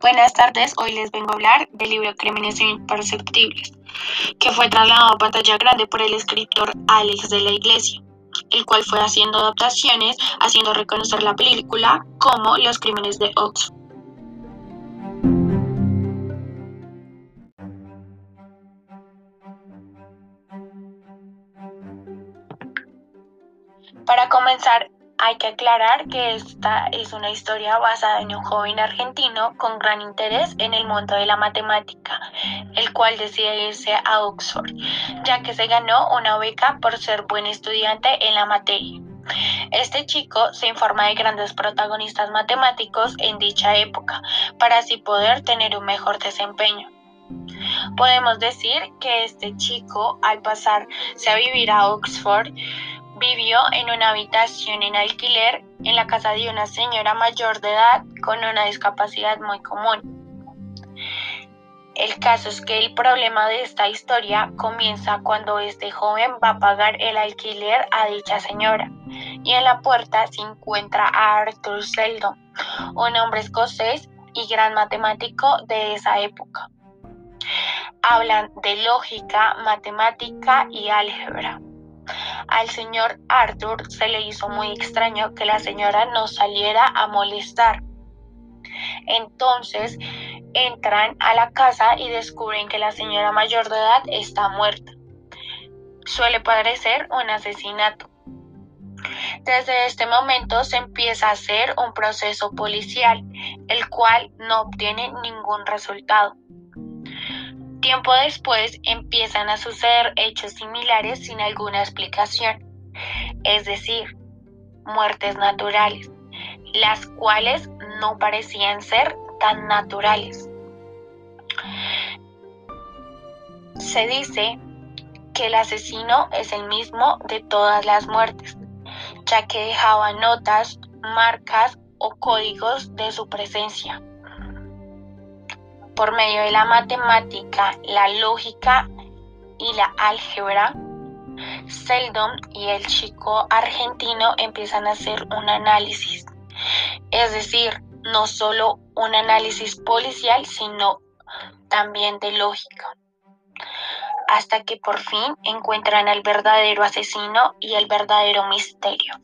Buenas tardes, hoy les vengo a hablar del libro Crímenes Imperceptibles, que fue trasladado a pantalla grande por el escritor Alex de la Iglesia, el cual fue haciendo adaptaciones, haciendo reconocer la película como Los Crímenes de Oxford. Para comenzar, hay que aclarar que esta es una historia basada en un joven argentino con gran interés en el mundo de la matemática, el cual decide irse a Oxford, ya que se ganó una beca por ser buen estudiante en la materia. Este chico se informa de grandes protagonistas matemáticos en dicha época, para así poder tener un mejor desempeño. Podemos decir que este chico, al pasarse a vivir a Oxford, En una habitación en alquiler en la casa de una señora mayor de edad con una discapacidad muy común. El caso es que el problema de esta historia comienza cuando este joven va a pagar el alquiler a dicha señora y en la puerta se encuentra a Arthur Seldon, un hombre escocés y gran matemático de esa época. Hablan de lógica, matemática y álgebra. Al señor Arthur se le hizo muy extraño que la señora no saliera a molestar. Entonces entran a la casa y descubren que la señora mayor de edad está muerta. Suele parecer un asesinato. Desde este momento se empieza a hacer un proceso policial, el cual no obtiene ningún resultado. Tiempo después empiezan a suceder hechos similares sin alguna explicación, es decir, muertes naturales, las cuales no parecían ser tan naturales. Se dice que el asesino es el mismo de todas las muertes, ya que dejaba notas, marcas o códigos de su presencia por medio de la matemática, la lógica y la álgebra, Seldon y el chico argentino empiezan a hacer un análisis. Es decir, no solo un análisis policial, sino también de lógica. Hasta que por fin encuentran al verdadero asesino y el verdadero misterio.